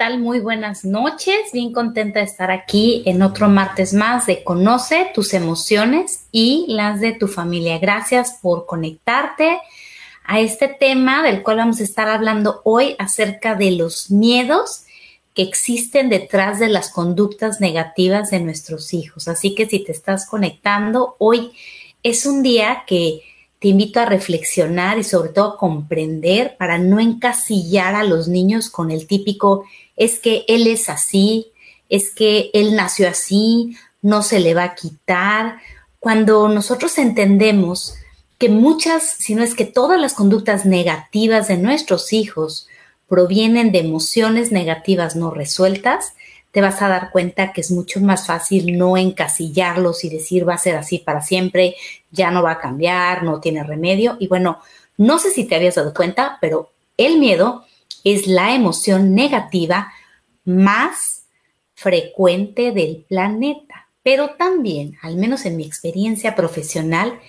Hola, hola, ¿qué tal? Muy buenas noches. Bien contenta de estar aquí en otro martes más de Conoce tus emociones y las de tu familia. Gracias por conectarte a este tema del cual vamos a estar hablando hoy acerca de los miedos que existen detrás de las conductas negativas de nuestros hijos. Así que si te estás conectando, hoy es un día que te invito a reflexionar y sobre todo a comprender para no encasillar a los niños con el típico es que él es así, es que él nació así, no se le va a quitar. Cuando nosotros entendemos que muchas, si no es que todas las conductas negativas de nuestros hijos provienen de emociones negativas no resueltas, te vas a dar cuenta que es mucho más fácil no encasillarlos y decir va a ser así para siempre, ya no va a cambiar, no tiene remedio. Y bueno, no sé si te habías dado cuenta, pero el miedo es la emoción negativa más frecuente del planeta. Pero también, al menos en mi experiencia profesional,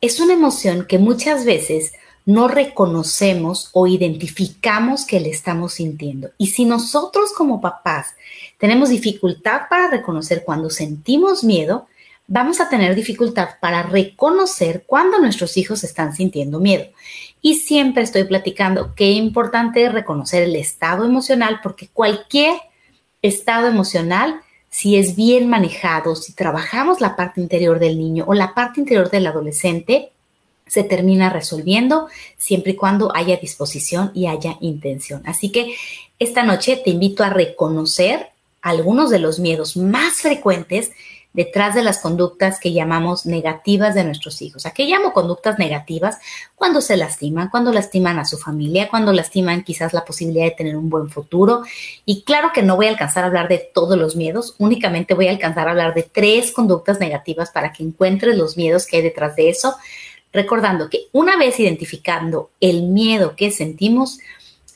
es una emoción que muchas veces no reconocemos o identificamos que le estamos sintiendo. Y si nosotros como papás tenemos dificultad para reconocer cuando sentimos miedo, vamos a tener dificultad para reconocer cuando nuestros hijos están sintiendo miedo. Y siempre estoy platicando qué importante es reconocer el estado emocional porque cualquier estado emocional, si es bien manejado, si trabajamos la parte interior del niño o la parte interior del adolescente, se termina resolviendo siempre y cuando haya disposición y haya intención. Así que esta noche te invito a reconocer algunos de los miedos más frecuentes detrás de las conductas que llamamos negativas de nuestros hijos. ¿A qué llamo conductas negativas? Cuando se lastiman, cuando lastiman a su familia, cuando lastiman quizás la posibilidad de tener un buen futuro. Y claro que no voy a alcanzar a hablar de todos los miedos, únicamente voy a alcanzar a hablar de tres conductas negativas para que encuentres los miedos que hay detrás de eso recordando que una vez identificando el miedo que sentimos,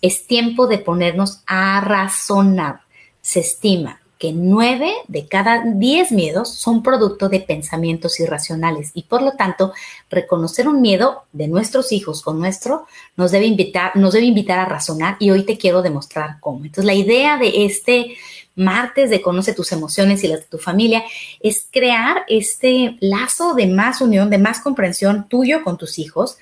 es tiempo de ponernos a razonar. Se estima que nueve de cada diez miedos son producto de pensamientos irracionales y por lo tanto reconocer un miedo de nuestros hijos o nuestro nos debe invitar, nos debe invitar a razonar y hoy te quiero demostrar cómo. Entonces la idea de este martes de Conoce tus emociones y las de tu familia es crear este lazo de más unión, de más comprensión tuyo con tus hijos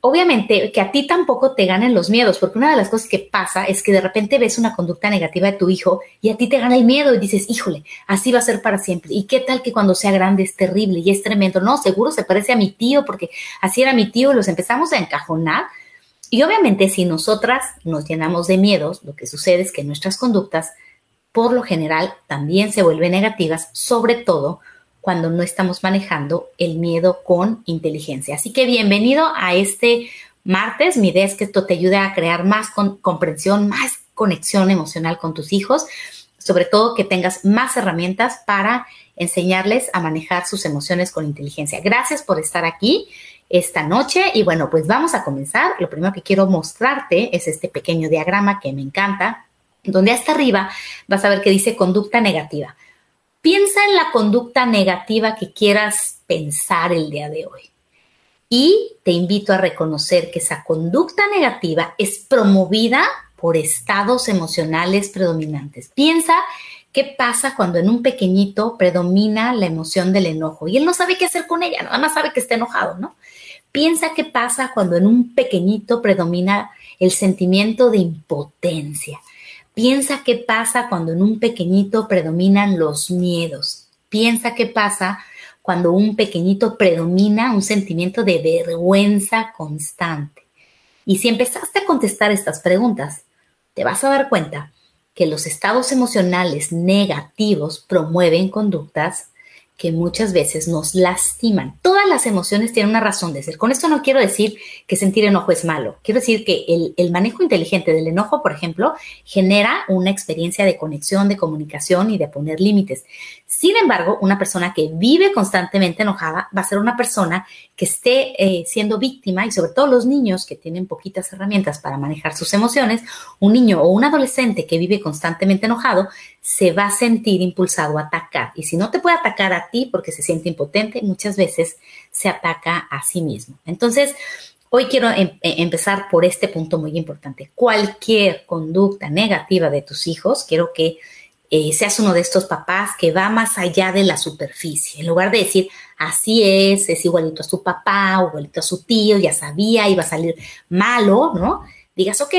obviamente que a ti tampoco te ganen los miedos, porque una de las cosas que pasa es que de repente ves una conducta negativa de tu hijo y a ti te gana el miedo y dices, híjole, así va a ser para siempre. ¿Y qué tal que cuando sea grande es terrible y es tremendo? No, seguro se parece a mi tío porque así era mi tío y los empezamos a encajonar. Y obviamente si nosotras nos llenamos de miedos, lo que sucede es que nuestras conductas, por lo general, también se vuelven negativas, sobre todo cuando no estamos manejando el miedo con inteligencia. Así que bienvenido a este martes. Mi idea es que esto te ayude a crear más comprensión, más conexión emocional con tus hijos, sobre todo que tengas más herramientas para enseñarles a manejar sus emociones con inteligencia. Gracias por estar aquí esta noche y bueno, pues vamos a comenzar. Lo primero que quiero mostrarte es este pequeño diagrama que me encanta, donde hasta arriba vas a ver que dice conducta negativa. Piensa en la conducta negativa que quieras pensar el día de hoy. Y te invito a reconocer que esa conducta negativa es promovida por estados emocionales predominantes. Piensa qué pasa cuando en un pequeñito predomina la emoción del enojo y él no sabe qué hacer con ella, nada más sabe que está enojado, ¿no? Piensa qué pasa cuando en un pequeñito predomina el sentimiento de impotencia. Piensa qué pasa cuando en un pequeñito predominan los miedos. Piensa qué pasa cuando un pequeñito predomina un sentimiento de vergüenza constante. Y si empezaste a contestar estas preguntas, te vas a dar cuenta que los estados emocionales negativos promueven conductas que muchas veces nos lastiman. Todas las emociones tienen una razón de ser. Con esto no quiero decir que sentir enojo es malo. Quiero decir que el, el, manejo inteligente del enojo, por ejemplo, genera una experiencia de conexión, de comunicación y de poner límites. Sin embargo, una persona que vive constantemente enojada va a ser una persona que esté eh, siendo víctima y sobre todo los niños que tienen poquitas herramientas para manejar sus emociones, un niño o un adolescente que vive constantemente enojado se va a sentir impulsado a atacar. Y si no te puede atacar a porque se siente impotente, muchas veces se ataca a sí mismo. Entonces, Hoy quiero em, e, empezar por este punto muy importante. Cualquier conducta negativa de tus hijos, quiero que eh, seas uno de estos papás que va más allá de la superficie. En lugar de decir, así es, es igualito a su papá igualito a su tío, ya sabía, iba a salir malo, ¿no? Digas, ok,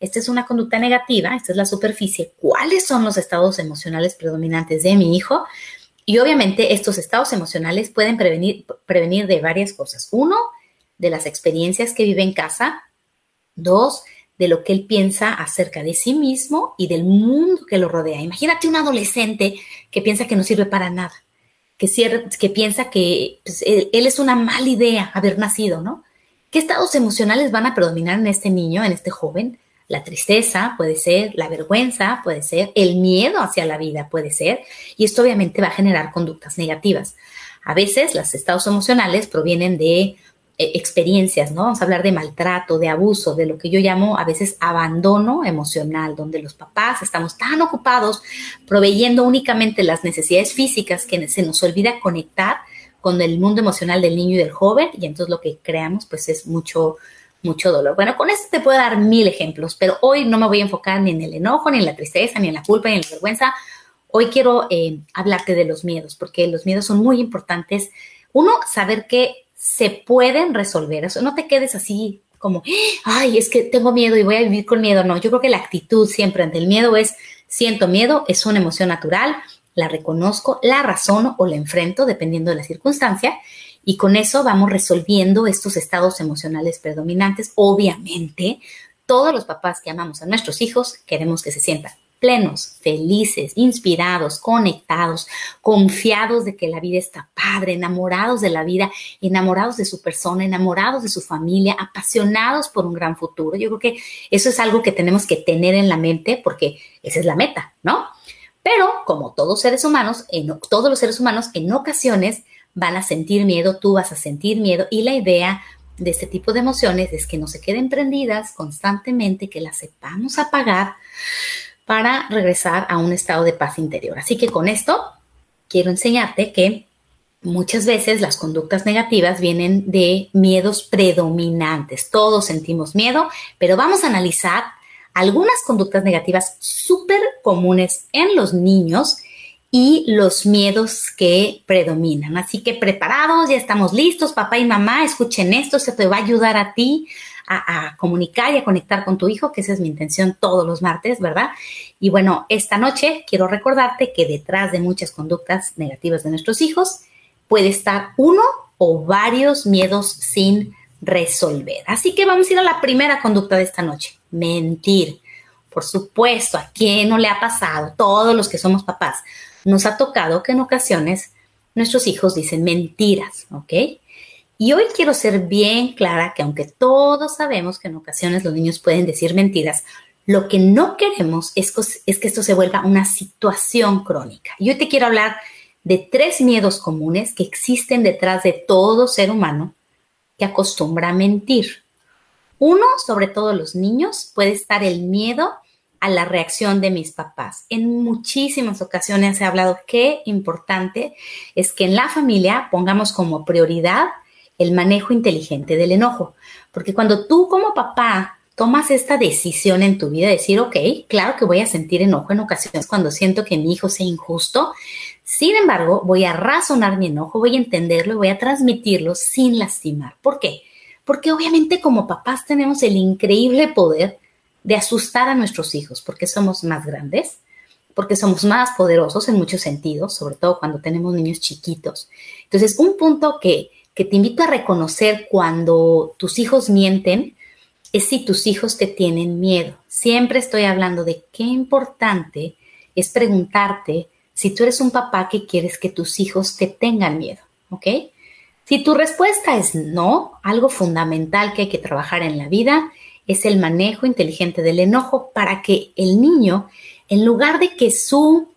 esta es una conducta negativa, esta es la superficie. ¿Cuáles son los estados emocionales predominantes de mi hijo? Y obviamente estos estados emocionales pueden prevenir, prevenir de varias cosas. Uno, de las experiencias que vive en casa. Dos, de lo que él piensa acerca de sí mismo y del mundo que lo rodea. Imagínate un adolescente que piensa que no sirve para nada, que, que piensa que pues, él, es una mala idea haber nacido, ¿no? ¿Qué estados emocionales van a predominar en este niño, en este joven? La tristeza puede ser, la vergüenza puede ser, el miedo hacia la vida puede ser, y esto obviamente va a generar conductas negativas. A veces los estados emocionales provienen de eh, experiencias, ¿no? Vamos a hablar de maltrato, de abuso, de lo que yo llamo a veces abandono emocional, donde los papás estamos tan ocupados proveyendo únicamente las necesidades físicas que se nos olvida conectar con el mundo emocional del niño y del joven y entonces lo que creamos pues es mucho mucho dolor. Bueno, con esto te puedo dar mil ejemplos, pero hoy no me voy a enfocar ni en el enojo, ni en la tristeza, ni en la culpa, ni en la vergüenza. Hoy quiero eh, hablarte de los miedos, porque los miedos son muy importantes. Uno, saber que se pueden resolver. Eso no te quedes así como, ay, es que tengo miedo y voy a vivir con miedo. No, yo creo que la actitud siempre ante el miedo es, siento miedo, es una emoción natural, la reconozco, la razono o la enfrento dependiendo de la circunstancia y con eso vamos resolviendo estos estados emocionales predominantes. Obviamente, todos los papás que amamos a nuestros hijos queremos que se sientan plenos, felices, inspirados, conectados, confiados de que la vida está padre, enamorados de la vida, enamorados de su persona, enamorados de su familia, apasionados por un gran futuro. Yo creo que eso es algo que tenemos que tener en la mente porque esa es la meta, ¿no? Pero como todos seres humanos, en, todos los seres humanos en ocasiones van a sentir miedo, tú vas a sentir miedo y la idea de este tipo de emociones es que no se queden prendidas constantemente, que las sepamos apagar para regresar a un estado de paz interior. Así que con esto quiero enseñarte que muchas veces las conductas negativas vienen de miedos predominantes. Todos sentimos miedo, pero vamos a analizar algunas conductas negativas súper comunes en los niños y los miedos que predominan. Así que preparados, ya estamos listos, papá y mamá, escuchen esto, se te va a ayudar a ti a, comunicar y a conectar con tu hijo, que esa es mi intención todos los martes, ¿verdad? Y bueno, esta noche quiero recordarte que detrás de muchas conductas negativas de nuestros hijos puede estar uno o varios miedos sin resolver. Así que vamos a ir a la primera conducta de esta noche, mentir. Por supuesto, ¿a quién no le ha pasado? Todos los que somos papás, nos ha tocado que en ocasiones nuestros hijos dicen mentiras, ¿ok? Y hoy quiero ser bien clara que aunque todos sabemos que en ocasiones los niños pueden decir mentiras, lo que no queremos es, que esto se vuelva una situación crónica. Y hoy te quiero hablar de tres miedos comunes que existen detrás de todo ser humano que acostumbra a mentir. Uno, sobre todo los niños, puede estar el miedo a la reacción de mis papás. En muchísimas ocasiones ha hablado qué importante es que en la familia pongamos como prioridad el manejo inteligente del enojo. Porque cuando tú como papá tomas esta decisión en tu vida, de decir, ok, claro que voy a sentir enojo en ocasiones cuando siento que mi hijo sea injusto, sin embargo, voy a razonar mi enojo, voy a entenderlo y voy a transmitirlo sin lastimar. ¿Por qué? Porque obviamente como papás tenemos el increíble poder de asustar a nuestros hijos, porque somos más grandes, porque somos más poderosos en muchos sentidos, sobre todo cuando tenemos niños chiquitos. Entonces, un punto que que te invito a reconocer cuando tus hijos mienten es si tus hijos te tienen miedo. Siempre estoy hablando de qué importante es preguntarte si tú eres un papá que quieres que tus hijos te tengan miedo, ¿ok? Si tu respuesta es no, algo fundamental que hay que trabajar en la vida es el manejo inteligente del enojo para que el niño, en lugar de que su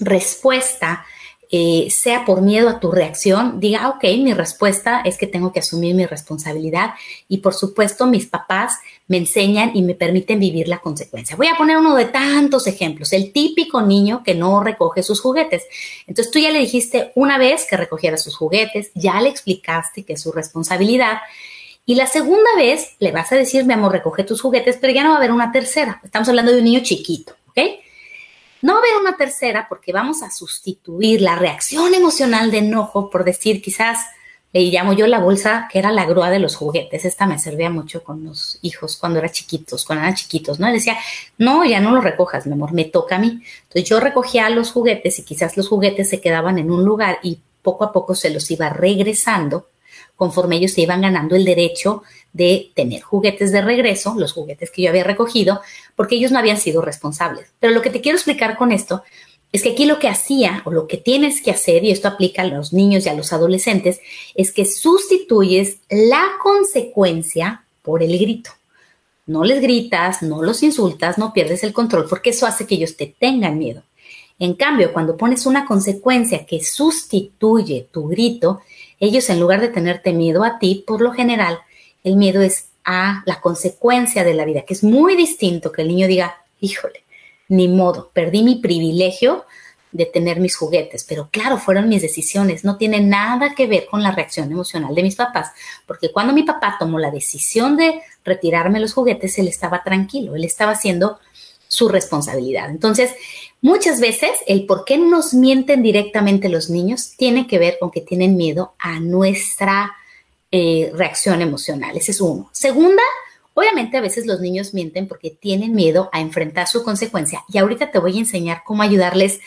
respuesta eh, sea por miedo a tu reacción, diga, ah, ok, mi respuesta es que tengo que asumir mi responsabilidad y por supuesto mis papás me enseñan y me permiten vivir la consecuencia. Voy a poner uno de tantos ejemplos, el típico niño que no recoge sus juguetes. Entonces tú ya le dijiste una vez que recogiera sus juguetes, ya le explicaste que es su responsabilidad Y la segunda vez le vas a decir, mi amor, recoge tus juguetes, pero ya no va a haber una tercera. Estamos hablando de un niño chiquito, ¿ok? No va a haber una tercera porque vamos a sustituir la reacción emocional de enojo por decir quizás le llamo yo la bolsa que era la grúa de los juguetes. Esta me servía mucho con los hijos cuando eran chiquitos, cuando eran chiquitos, ¿no? Y decía, no, ya no los recojas, mi amor, me toca a mí. Entonces yo recogía los juguetes y quizás los juguetes se quedaban en un lugar y poco a poco se los iba regresando conforme ellos se iban ganando el derecho de tener juguetes de regreso, los juguetes que yo había recogido, porque ellos no habían sido responsables. Pero lo que te quiero explicar con esto es que aquí lo que hacía o lo que tienes que hacer, y esto aplica a los niños y a los adolescentes, es que sustituyes la consecuencia por el grito. No les gritas, no los insultas, no pierdes el control, porque eso hace que ellos te tengan miedo. En cambio, cuando pones una consecuencia que sustituye tu grito, ellos en lugar de tenerte miedo a ti, por lo general, el miedo es a la consecuencia de la vida, que es muy distinto que el niño diga, híjole, ni modo, perdí mi privilegio de tener mis juguetes, pero claro, fueron mis decisiones, no tiene nada que ver con la reacción emocional de mis papás, porque cuando mi papá tomó la decisión de retirarme los juguetes, él estaba tranquilo, él estaba haciendo su responsabilidad. Entonces, muchas veces el por qué nos mienten directamente los niños tiene que ver con que tienen miedo a nuestra eh, reacción emocional. Ese es uno. Segunda, Obviamente a veces los niños mienten porque tienen miedo a enfrentar su consecuencia y ahorita te voy a enseñar cómo ayudarles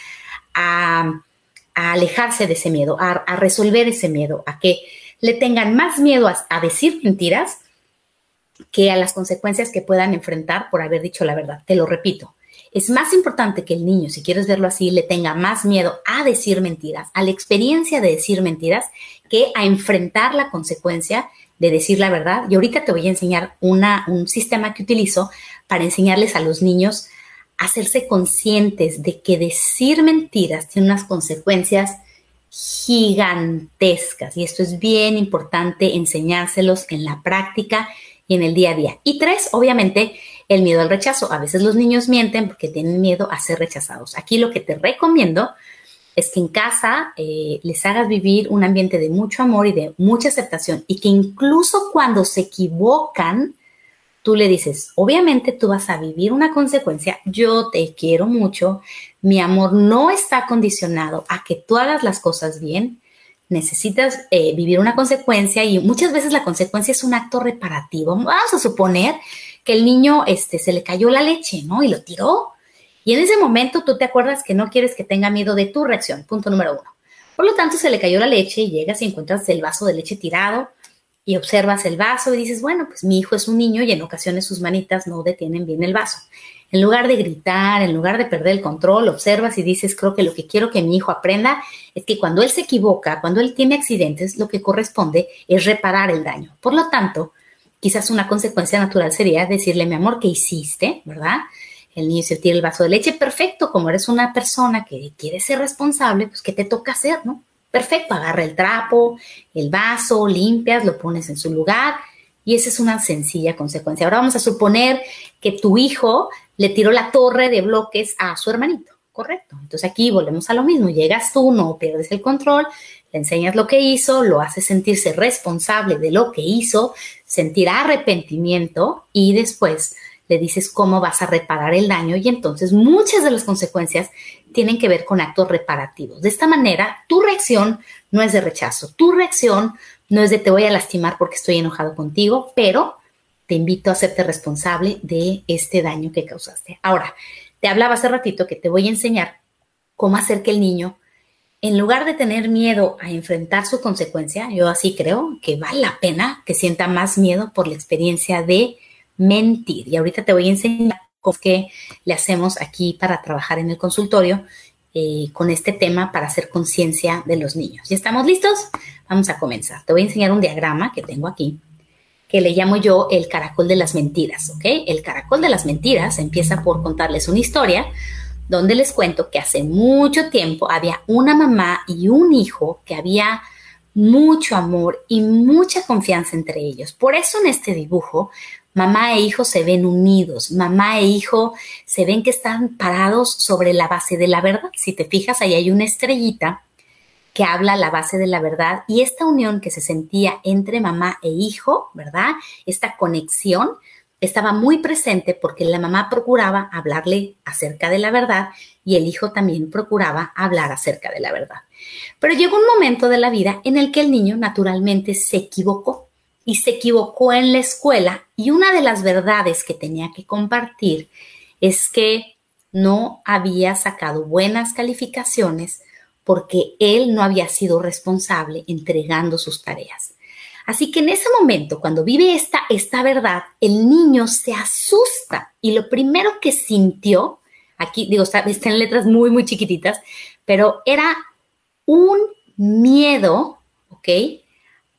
a, alejarse de ese miedo, a, resolver ese miedo, a que le tengan más miedo a, decir mentiras que a las consecuencias que puedan enfrentar por haber dicho la verdad. Te lo repito, es más importante que el niño, si quieres verlo así, le tenga más miedo a decir mentiras, a la experiencia de decir mentiras, que a enfrentar la consecuencia de decir la verdad. Y ahorita te voy a enseñar una, un sistema que utilizo para enseñarles a los niños a hacerse conscientes de que decir mentiras tiene unas consecuencias gigantescas. Y esto es bien importante enseñárselos en la práctica y en el día a día. Y tres, obviamente, el miedo al rechazo. A veces los niños mienten porque tienen miedo a ser rechazados. Aquí lo que te recomiendo es que en casa eh, les hagas vivir un ambiente de mucho amor y de mucha aceptación y que incluso cuando se equivocan, tú le dices, obviamente tú vas a vivir una consecuencia, yo te quiero mucho, mi amor no está condicionado a que tú hagas las cosas bien, necesitas eh, vivir una consecuencia y muchas veces la consecuencia es un acto reparativo. Vamos a suponer que el niño este, se le cayó la leche, ¿no? Y lo tiró y en ese momento tú te acuerdas que no quieres que tenga miedo de tu reacción, punto número uno. Por lo tanto, se le cayó la leche y llegas y encuentras el vaso de leche tirado y observas el vaso y dices, bueno, pues mi hijo es un niño y en ocasiones sus manitas no detienen bien el vaso. En lugar de gritar, en lugar de perder el control, observas y dices, creo que lo que quiero que mi hijo aprenda es que cuando él se equivoca, cuando él tiene accidentes, lo que corresponde es reparar el daño. Por lo tanto, quizás una consecuencia natural sería decirle, mi amor, ¿qué hiciste? ¿Verdad? el niño se tira el vaso de leche, perfecto, como eres una persona que quiere ser responsable, pues ¿qué te toca hacer, no? Perfecto, agarra el trapo, el vaso, limpias, lo pones en su lugar y esa es una sencilla consecuencia. Ahora vamos a suponer que tu hijo le tiró la torre de bloques a su hermanito, correcto. Entonces aquí volvemos a lo mismo, llegas tú, no pierdes el control, le enseñas lo que hizo, lo haces sentirse responsable de lo que hizo, sentir arrepentimiento y después le dices cómo vas a reparar el daño y entonces muchas de las consecuencias tienen que ver con actos reparativos. De esta manera, tu reacción no es de rechazo, tu reacción no es de te voy a lastimar porque estoy enojado contigo, pero te invito a hacerte responsable de este daño que causaste. Ahora, te hablaba hace ratito que te voy a enseñar cómo hacer que el niño, en lugar de tener miedo a enfrentar su consecuencia, yo así creo que vale la pena que sienta más miedo por la experiencia de mentir. Y ahorita te voy a enseñar cómo que le hacemos aquí para trabajar en el consultorio eh, con este tema para hacer conciencia de los niños. ¿Ya estamos listos? Vamos a comenzar. Te voy a enseñar un diagrama que tengo aquí que le llamo yo el caracol de las mentiras, ¿ok? El caracol de las mentiras empieza por contarles una historia donde les cuento que hace mucho tiempo había una mamá y un hijo que había mucho amor y mucha confianza entre ellos. Por eso en este dibujo Mamá e hijo se ven unidos, mamá e hijo se ven que están parados sobre la base de la verdad. Si te fijas, ahí hay una estrellita que habla la base de la verdad y esta unión que se sentía entre mamá e hijo, ¿verdad? Esta conexión estaba muy presente porque la mamá procuraba hablarle acerca de la verdad y el hijo también procuraba hablar acerca de la verdad. Pero llegó un momento de la vida en el que el niño naturalmente se equivocó y se equivocó en la escuela y una de las verdades que tenía que compartir es que no había sacado buenas calificaciones porque él no había sido responsable entregando sus tareas. Así que en ese momento, cuando vive esta, esta verdad, el niño se asusta y lo primero que sintió, aquí digo, está, está en letras muy, muy chiquititas, pero era un miedo, ¿ok?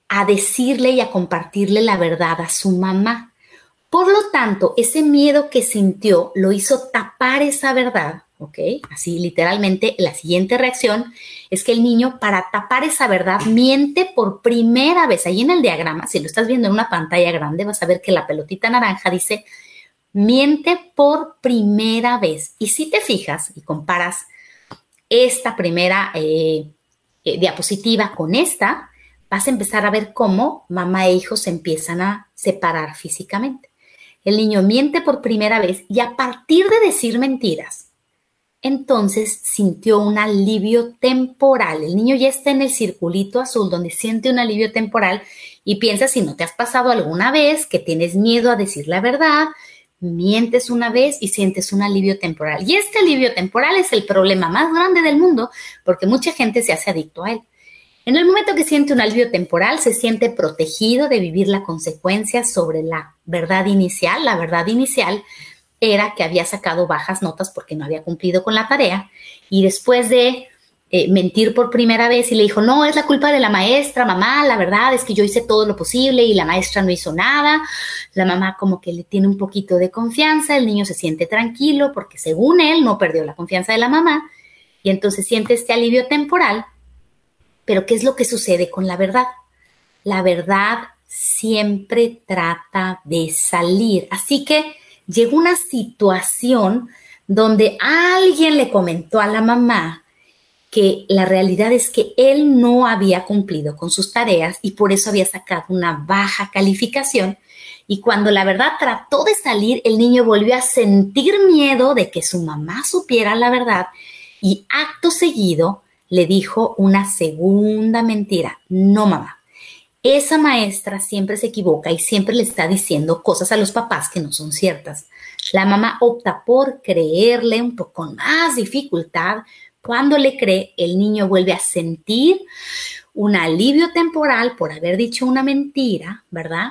A decirle y a compartirle la verdad a su mamá. Por lo tanto, ese miedo que sintió lo hizo tapar esa verdad, ¿ok? Así literalmente la siguiente reacción es que el niño para tapar esa verdad miente por primera vez. Ahí en el diagrama, si lo estás viendo en una pantalla grande, vas a ver que la pelotita naranja dice miente por primera vez. Y si te fijas y comparas esta primera eh, eh, diapositiva con esta, vas a empezar a ver cómo mamá e hijo se empiezan a separar físicamente. El niño miente por primera vez y a partir de decir mentiras, entonces sintió un alivio temporal. El niño ya está en el circulito azul donde siente un alivio temporal y piensa si no te has pasado alguna vez que tienes miedo a decir la verdad, mientes una vez y sientes un alivio temporal. Y este alivio temporal es el problema más grande del mundo porque mucha gente se hace adicto a él. En el momento que siente un alivio temporal, se siente protegido de vivir la consecuencia sobre la verdad inicial. La verdad inicial era que había sacado bajas notas porque no había cumplido con la tarea y después de eh, mentir por primera vez y le dijo, no, es la culpa de la maestra, mamá, la verdad es que yo hice todo lo posible y la maestra no hizo nada. La mamá como que le tiene un poquito de confianza, el niño se siente tranquilo porque según él no perdió la confianza de la mamá y entonces siente este alivio temporal pero ¿qué es lo que sucede con la verdad? La verdad siempre trata de salir. Así que llegó una situación donde alguien le comentó a la mamá que la realidad es que él no había cumplido con sus tareas y por eso había sacado una baja calificación. Y cuando la verdad trató de salir, el niño volvió a sentir miedo de que su mamá supiera la verdad y acto seguido le dijo una segunda mentira. No, mamá. Esa maestra siempre se equivoca y siempre le está diciendo cosas a los papás que no son ciertas. La mamá opta por creerle un poco con más dificultad. Cuando le cree, el niño vuelve a sentir un alivio temporal por haber dicho una mentira, ¿verdad?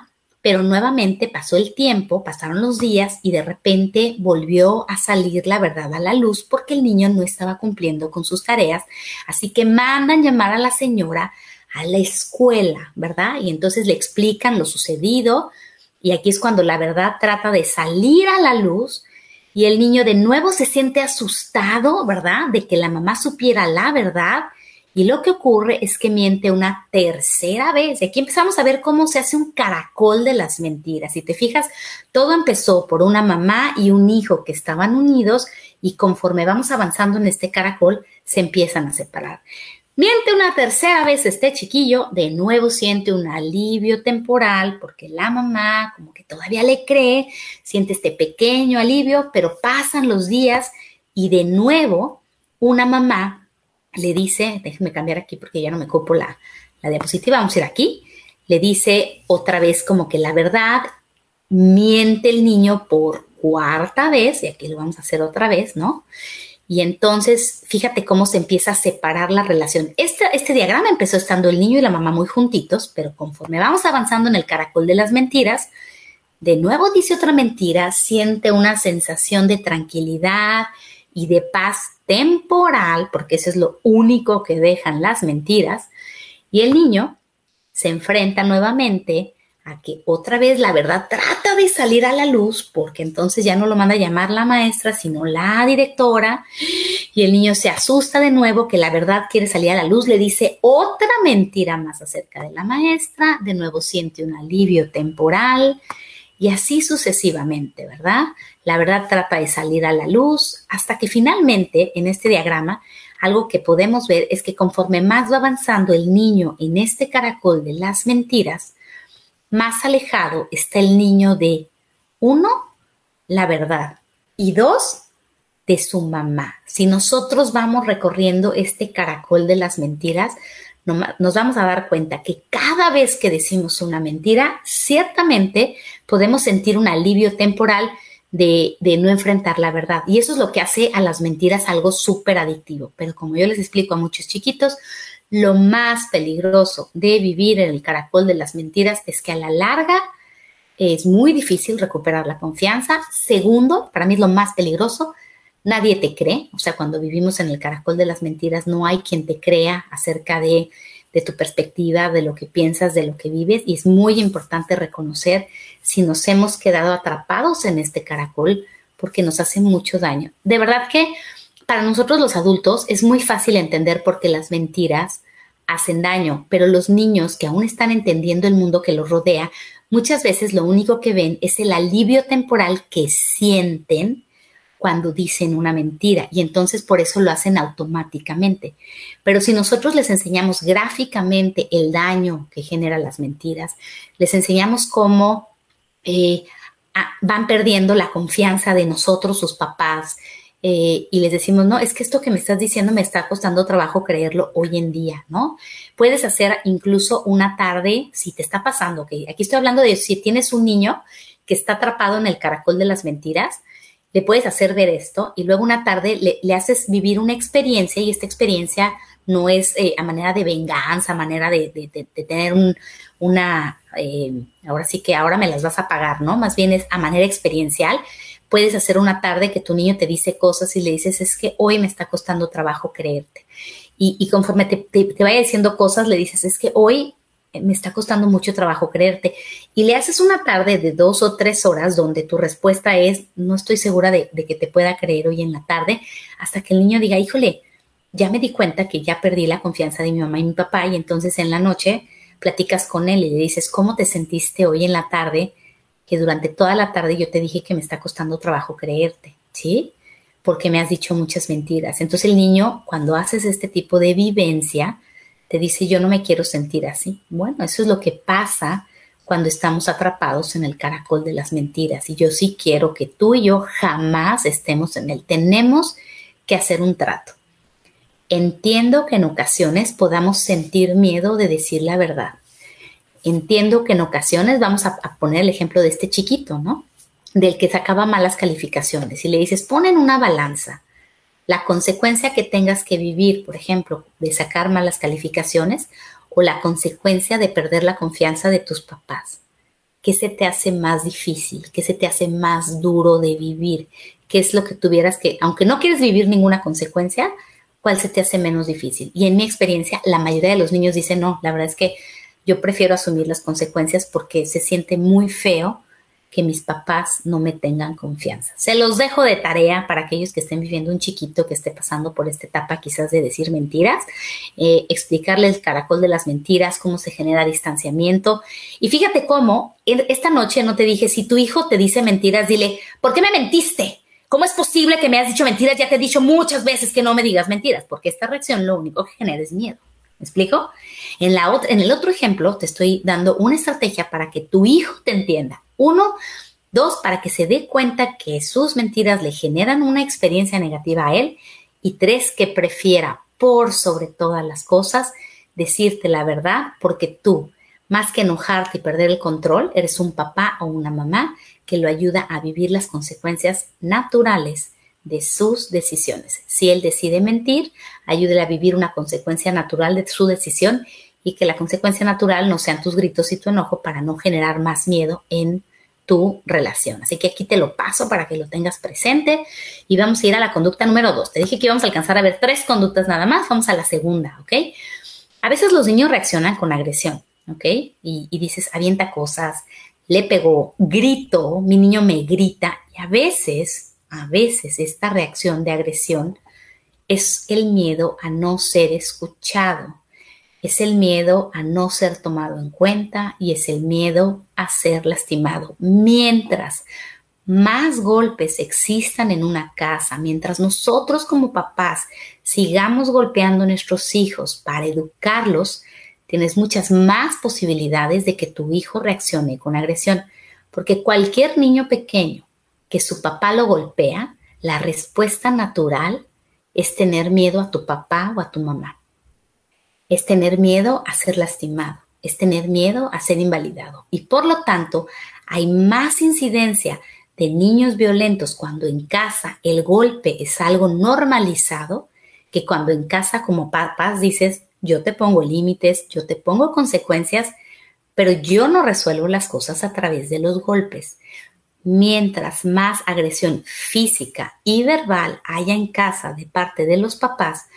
pero nuevamente pasó el tiempo, pasaron los días y de repente volvió a salir la verdad a la luz porque el niño no estaba cumpliendo con sus tareas. Así que mandan llamar a la señora a la escuela, ¿verdad? Y entonces le explican lo sucedido y aquí es cuando la verdad trata de salir a la luz y el niño de nuevo se siente asustado, ¿verdad? De que la mamá supiera la verdad y lo que ocurre es que miente una tercera vez. Y aquí empezamos a ver cómo se hace un caracol de las mentiras. Si te fijas, todo empezó por una mamá y un hijo que estaban unidos y conforme vamos avanzando en este caracol, se empiezan a separar. Miente una tercera vez este chiquillo, de nuevo siente un alivio temporal porque la mamá como que todavía le cree, siente este pequeño alivio, pero pasan los días y de nuevo una mamá le dice, déjenme cambiar aquí porque ya no me copo la, la diapositiva, vamos a ir aquí, le dice otra vez como que la verdad, miente el niño por cuarta vez, y aquí lo vamos a hacer otra vez, ¿no? Y entonces, fíjate cómo se empieza a separar la relación. Este, diagrama empezó estando el niño y la mamá muy juntitos, pero conforme vamos avanzando en el caracol de las mentiras, de nuevo dice otra mentira, siente una sensación de tranquilidad y de paz temporal, porque eso es lo único que dejan las mentiras, y el niño se enfrenta nuevamente a que otra vez la verdad trata de salir a la luz, porque entonces ya no lo manda a llamar la maestra, sino la directora, y el niño se asusta de nuevo que la verdad quiere salir a la luz, le dice otra mentira más acerca de la maestra, de nuevo siente un alivio temporal, y así sucesivamente, ¿verdad? La verdad trata de salir a la luz hasta que finalmente en este diagrama algo que podemos ver es que conforme más va avanzando el niño en este caracol de las mentiras, más alejado está el niño de, uno, la verdad y dos, de su mamá. Si nosotros vamos recorriendo este caracol de las mentiras, nos vamos a dar cuenta que cada vez que decimos una mentira, ciertamente podemos sentir un alivio temporal de, no enfrentar la verdad. Y eso es lo que hace a las mentiras algo súper adictivo. Pero como yo les explico a muchos chiquitos, lo más peligroso de vivir en el caracol de las mentiras es que a la larga es muy difícil recuperar la confianza. Segundo, para mí es lo más peligroso, nadie te cree, o sea, cuando vivimos en el caracol de las mentiras, no hay quien te crea acerca de, tu perspectiva, de lo que piensas, de lo que vives, y es muy importante reconocer si nos hemos quedado atrapados en este caracol porque nos hace mucho daño. De verdad que para nosotros los adultos es muy fácil entender por qué las mentiras hacen daño, pero los niños que aún están entendiendo el mundo que los rodea, muchas veces lo único que ven es el alivio temporal que sienten cuando dicen una mentira y entonces por eso lo hacen automáticamente. Pero si nosotros les enseñamos gráficamente el daño que generan las mentiras, les enseñamos cómo eh, van perdiendo la confianza de nosotros, sus papás, eh, y les decimos, no, es que esto que me estás diciendo me está costando trabajo creerlo hoy en día, ¿no? Puedes hacer incluso una tarde, si te está pasando, que aquí estoy hablando de si tienes un niño que está atrapado en el caracol de las mentiras, le puedes hacer ver esto y luego una tarde le, haces vivir una experiencia y esta experiencia no es eh, a manera de venganza, a manera de, tener un, una, eh, ahora sí que ahora me las vas a pagar, ¿no? Más bien es a manera experiencial. Puedes hacer una tarde que tu niño te dice cosas y le dices, es que hoy me está costando trabajo creerte. Y, y conforme te, te, vaya diciendo cosas, le dices, es que hoy me está costando mucho trabajo creerte. Y le haces una tarde de dos o tres horas donde tu respuesta es, no estoy segura de, que te pueda creer hoy en la tarde, hasta que el niño diga, híjole, ya me di cuenta que ya perdí la confianza de mi mamá y mi papá y entonces en la noche platicas con él y le dices, ¿cómo te sentiste hoy en la tarde? Que durante toda la tarde yo te dije que me está costando trabajo creerte, ¿sí? Porque me has dicho muchas mentiras. Entonces el niño, cuando haces este tipo de vivencia, te dice yo no me quiero sentir así. Bueno, eso es lo que pasa cuando estamos atrapados en el caracol de las mentiras. Y yo sí quiero que tú y yo jamás estemos en él. Tenemos que hacer un trato. Entiendo que en ocasiones podamos sentir miedo de decir la verdad. Entiendo que en ocasiones vamos a, poner el ejemplo de este chiquito, ¿no? Del que sacaba malas calificaciones y le dices, pon en una balanza la consecuencia que tengas que vivir, por ejemplo, de sacar malas calificaciones o la consecuencia de perder la confianza de tus papás. ¿Qué se te hace más difícil? ¿Qué se te hace más duro de vivir? ¿Qué es lo que tuvieras que, aunque no quieres vivir ninguna consecuencia, cuál se te hace menos difícil? Y en mi experiencia, la mayoría de los niños dicen, no, la verdad es que yo prefiero asumir las consecuencias porque se siente muy feo que mis papás no me tengan confianza. Se los dejo de tarea para aquellos que estén viviendo un chiquito que esté pasando por esta etapa quizás de decir mentiras, eh, explicarle el caracol de las mentiras, cómo se genera distanciamiento. Y fíjate cómo esta noche no te dije, si tu hijo te dice mentiras, dile, ¿por qué me mentiste? ¿Cómo es posible que me has dicho mentiras? Ya te he dicho muchas veces que no me digas mentiras, porque esta reacción lo único que genera es miedo. ¿Me explico? En, la, en el otro ejemplo te estoy dando una estrategia para que tu hijo te entienda uno, dos, para que se dé cuenta que sus mentiras le generan una experiencia negativa a él. Y tres, que prefiera por sobre todas las cosas decirte la verdad porque tú, más que enojarte y perder el control, eres un papá o una mamá que lo ayuda a vivir las consecuencias naturales de sus decisiones. Si él decide mentir, ayúdele a vivir una consecuencia natural de su decisión y que la consecuencia natural no sean tus gritos y tu enojo para no generar más miedo en tu relación. Así que aquí te lo paso para que lo tengas presente y vamos a ir a la conducta número dos. Te dije que íbamos a alcanzar a ver tres conductas nada más, vamos a la segunda, ¿ok? A veces los niños reaccionan con agresión, ¿ok? Y, y dices, avienta cosas, le pegó, grito, mi niño me grita y a veces, a veces esta reacción de agresión es el miedo a no ser escuchado Es el miedo a no ser tomado en cuenta y es el miedo a ser lastimado. Mientras más golpes existan en una casa, mientras nosotros como papás sigamos golpeando a nuestros hijos para educarlos, tienes muchas más posibilidades de que tu hijo reaccione con agresión. Porque cualquier niño pequeño que su papá lo golpea, la respuesta natural es tener miedo a tu papá o a tu mamá. Es tener miedo a ser lastimado, es tener miedo a ser invalidado. Y por lo tanto, hay más incidencia de niños violentos cuando en casa el golpe es algo normalizado que cuando en casa como papás dices, yo te pongo límites, yo te pongo consecuencias, pero yo no resuelvo las cosas a través de los golpes mientras más agresión física y verbal haya en casa de parte de los papás,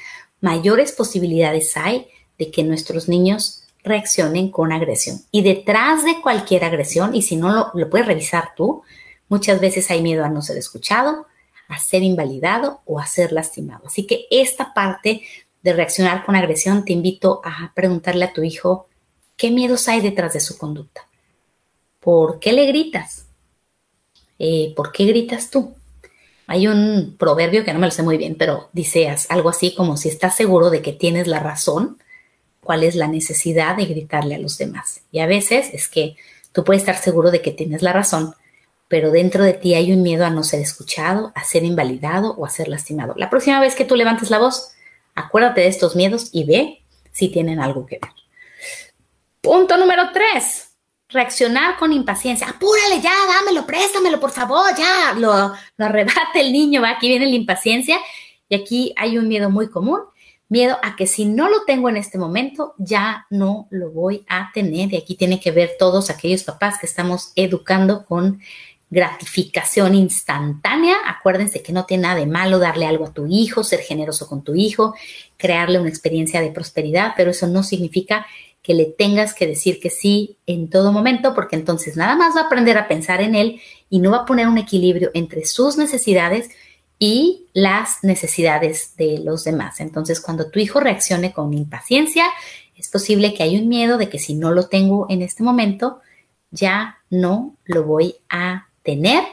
mayores posibilidades hay de que nuestros niños reaccionen con agresión. Y detrás de cualquier agresión, y si no lo, lo puedes revisar tú, muchas veces hay miedo a no ser escuchado, a ser invalidado o a ser lastimado. Así que esta parte de reaccionar con agresión, te invito a preguntarle a tu hijo qué miedos hay detrás de su conducta. ¿Por qué le gritas? Eh, ¿por qué gritas tú? Hay un proverbio que no me lo sé muy bien, pero dice algo así como si estás seguro de que tienes la razón, ¿cuál es la necesidad de gritarle a los demás? Y a veces es que tú puedes estar seguro de que tienes la razón, pero dentro de ti hay un miedo a no ser escuchado, a ser invalidado o a ser lastimado. La próxima vez que tú levantes la voz, acuérdate de estos miedos y ve si tienen algo que ver. Punto número tres reaccionar con impaciencia. Apúrale ya, dámelo, préstamelo, por favor, ya. Lo, lo el niño, va. Aquí viene la impaciencia. Y aquí hay un miedo muy común. Miedo a que si no lo tengo en este momento, ya no lo voy a tener. Y aquí tiene que ver todos aquellos papás que estamos educando con gratificación instantánea. Acuérdense que no tiene nada de malo darle algo a tu hijo, ser generoso con tu hijo, crearle una experiencia de prosperidad, pero eso no significa que le tengas que decir que sí en todo momento, porque entonces nada más va a aprender a pensar en él y no va a poner un equilibrio entre sus necesidades y las necesidades de los demás. Entonces, cuando tu hijo reaccione con impaciencia, es posible que haya un miedo de que si no lo tengo en este momento, ya no lo voy a tener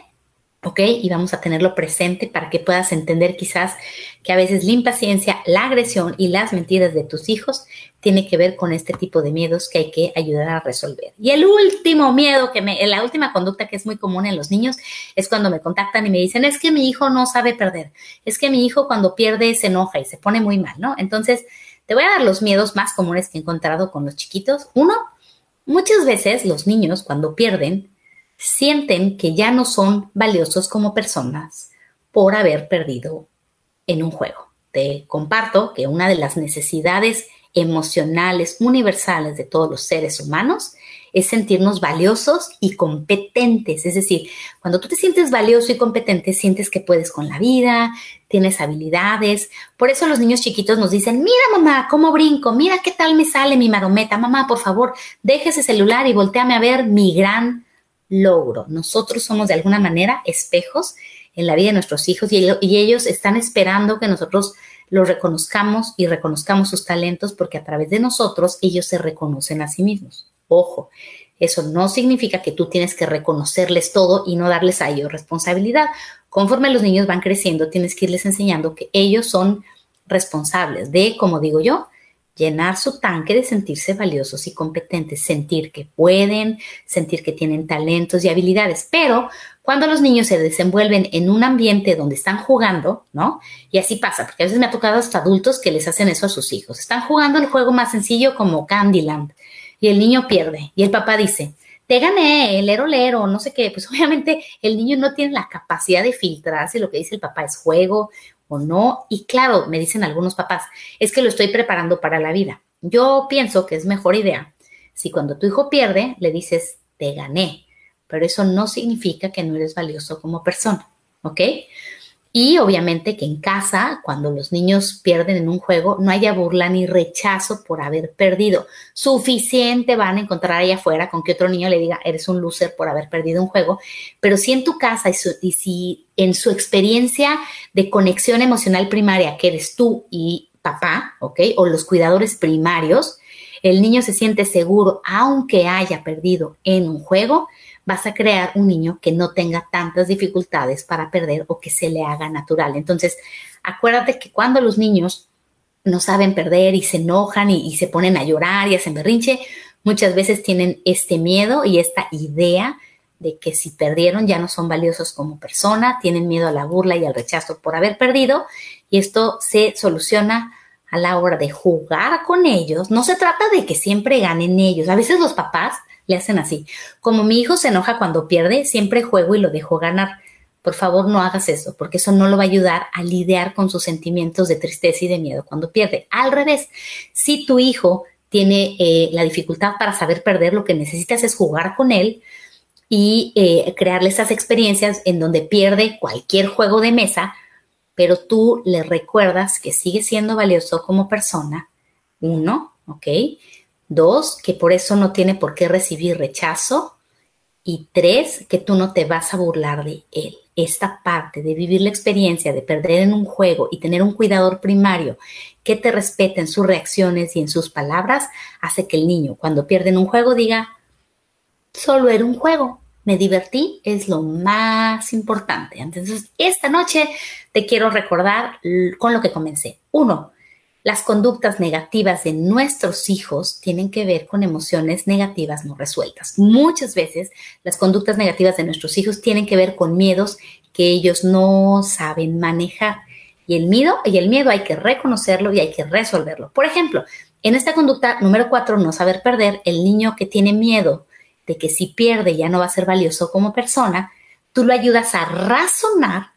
¿ok? Y vamos a tenerlo presente para que puedas entender quizás que a veces la impaciencia, la agresión y las mentiras de tus hijos tiene que ver con este tipo de miedos que hay que ayudar a resolver. Y el último miedo que me, la última conducta que es muy común en los niños es cuando me contactan y me dicen, es que mi hijo no sabe perder, es que mi hijo cuando pierde se enoja y se pone muy mal, ¿no? Entonces, te voy a dar los miedos más comunes que he encontrado con los chiquitos. Uno, muchas veces los niños cuando pierden sienten que ya no son valiosos como personas por haber perdido en un juego. Te comparto que una de las necesidades emocionales universales de todos los seres humanos es sentirnos valiosos y competentes. Es decir, cuando tú te sientes valioso y competente, sientes que puedes con la vida, tienes habilidades. Por eso los niños chiquitos nos dicen, mira mamá, cómo brinco, mira qué tal me sale mi marometa. Mamá, por favor, deje ese celular y volteame a ver mi gran logro. Nosotros somos de alguna manera espejos en la vida de nuestros hijos y, ellos están esperando que nosotros los reconozcamos y reconozcamos sus talentos porque a través de nosotros ellos se reconocen a sí mismos. Ojo, eso no significa que tú tienes que reconocerles todo y no darles a ellos responsabilidad. Conforme los niños van creciendo, tienes que irles enseñando que ellos son responsables de, como digo yo, llenar su tanque de sentirse valiosos y competentes, sentir que pueden, sentir que tienen talentos y habilidades. Pero cuando los niños se desenvuelven en un ambiente donde están jugando, ¿no? Y así pasa, porque a veces me ha tocado hasta adultos que les hacen eso a sus hijos. Están jugando el juego más sencillo como Candyland y el niño pierde y el papá dice, te gané, lero lero, no sé qué, pues obviamente el niño no tiene la capacidad de filtrar si lo que dice el papá es juego o no. Y claro, me dicen algunos papás, es que lo estoy preparando para la vida. Yo pienso que es mejor idea si cuando tu hijo pierde le dices, te gané, pero eso no significa que no eres valioso como persona, ¿ok? Y obviamente que en casa, cuando los niños pierden en un juego, no haya burla ni rechazo por haber perdido. Suficiente van a encontrar ahí afuera con que otro niño le diga, eres un loser por haber perdido un juego. Pero si en tu casa y, si en su experiencia de conexión emocional primaria, que eres tú y papá, ¿ok? O los cuidadores primarios, el niño se siente seguro aunque haya perdido en un juego, vas a crear un niño que no tenga tantas dificultades para perder o que se le haga natural. Entonces, acuérdate que cuando los niños no saben perder y se enojan y, se ponen a llorar y hacen berrinche, muchas veces tienen este miedo y esta idea de que si perdieron ya no son valiosos como persona, tienen miedo a la burla y al rechazo por haber perdido y esto se soluciona a la hora de jugar con ellos. No se trata de que siempre ganen ellos. A veces los papás le hacen así. Como mi hijo se enoja cuando pierde, siempre juego y lo dejo ganar. Por favor, no hagas eso, porque eso no lo va a ayudar a lidiar con sus sentimientos de tristeza y de miedo cuando pierde. Al revés, si tu hijo tiene eh, la dificultad para saber perder, lo que necesitas es jugar con él y eh, crearle esas experiencias en donde pierde cualquier juego de mesa, pero tú le recuerdas que sigue siendo valioso como persona. Uno, ¿ok? Dos, que por eso no tiene por qué recibir rechazo. Y tres, que tú no te vas a burlar de él. Esta parte de vivir la experiencia de perder en un juego y tener un cuidador primario que te respete en sus reacciones y en sus palabras, hace que el niño cuando pierde en un juego diga, solo era un juego, me divertí, es lo más importante. Entonces, esta noche te quiero recordar con lo que comencé. Uno, las conductas negativas de nuestros hijos tienen que ver con emociones negativas no resueltas. Muchas veces las conductas negativas de nuestros hijos tienen que ver con miedos que ellos no saben manejar. Y el miedo, y el miedo hay que reconocerlo y hay que resolverlo. Por ejemplo, en esta conducta número cuatro, no saber perder, el niño que tiene miedo de que si pierde ya no va a ser valioso como persona, tú lo ayudas a razonar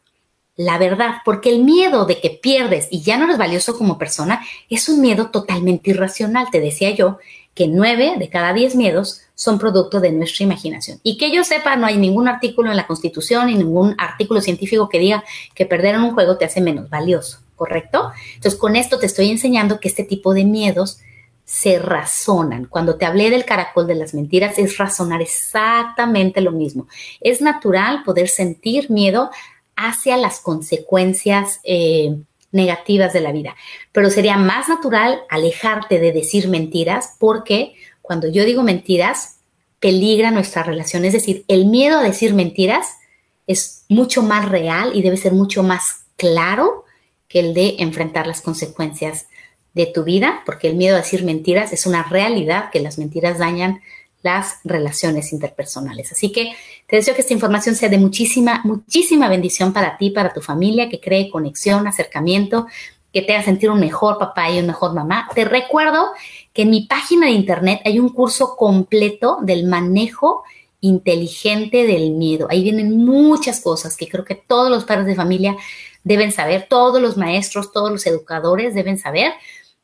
la verdad, porque el miedo de que pierdes y ya no eres valioso como persona es un miedo totalmente irracional. Te decía yo que nueve de cada diez miedos son producto de nuestra imaginación. Y que yo sepa, no hay ningún artículo en la Constitución y ningún artículo científico que diga que perder en un juego te hace menos valioso, ¿correcto? Entonces, con esto te estoy enseñando que este tipo de miedos se razonan. Cuando te hablé del caracol de las mentiras, es razonar exactamente lo mismo. Es natural poder sentir miedo hacia las consecuencias eh, negativas de la vida. Pero sería más natural alejarte de decir mentiras porque cuando yo digo mentiras, peligra nuestra relación. Es decir, el miedo a decir mentiras es mucho más real y debe ser mucho más claro que el de enfrentar las consecuencias de tu vida, porque el miedo a decir mentiras es una realidad que las mentiras dañan las relaciones interpersonales. Así que te deseo que esta información sea de muchísima, muchísima bendición para ti, para tu familia, que cree conexión, acercamiento, que te haga sentir un mejor papá y un mejor mamá. Te recuerdo que en mi página de internet hay un curso completo del manejo inteligente del miedo. Ahí vienen muchas cosas que creo que todos los padres de familia deben saber, todos los maestros, todos los educadores deben saber.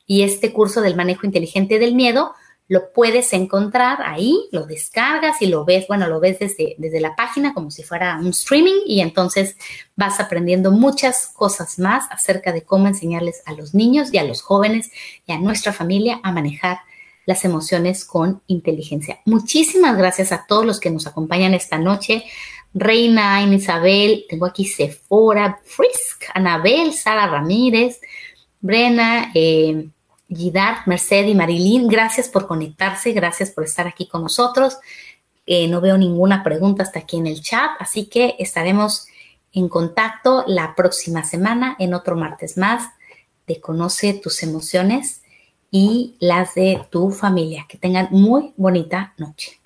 Y este curso del manejo inteligente del miedo lo puedes encontrar ahí, lo descargas y lo ves, bueno, lo ves desde, desde la página como si fuera un streaming y entonces vas aprendiendo muchas cosas más acerca de cómo enseñarles a los niños y a los jóvenes y a nuestra familia a manejar las emociones con inteligencia. Muchísimas gracias a todos los que nos acompañan esta noche. Reina, Isabel, tengo aquí Sephora, Frisk, Anabel, Sara Ramírez, Brena, eh, Gidar, Merced y Marilyn, gracias por conectarse, gracias por estar aquí con nosotros. Eh, no veo ninguna pregunta hasta aquí en el chat, así que estaremos en contacto la próxima semana en otro martes más de Conoce tus emociones y las de tu familia. Que tengan muy bonita noche.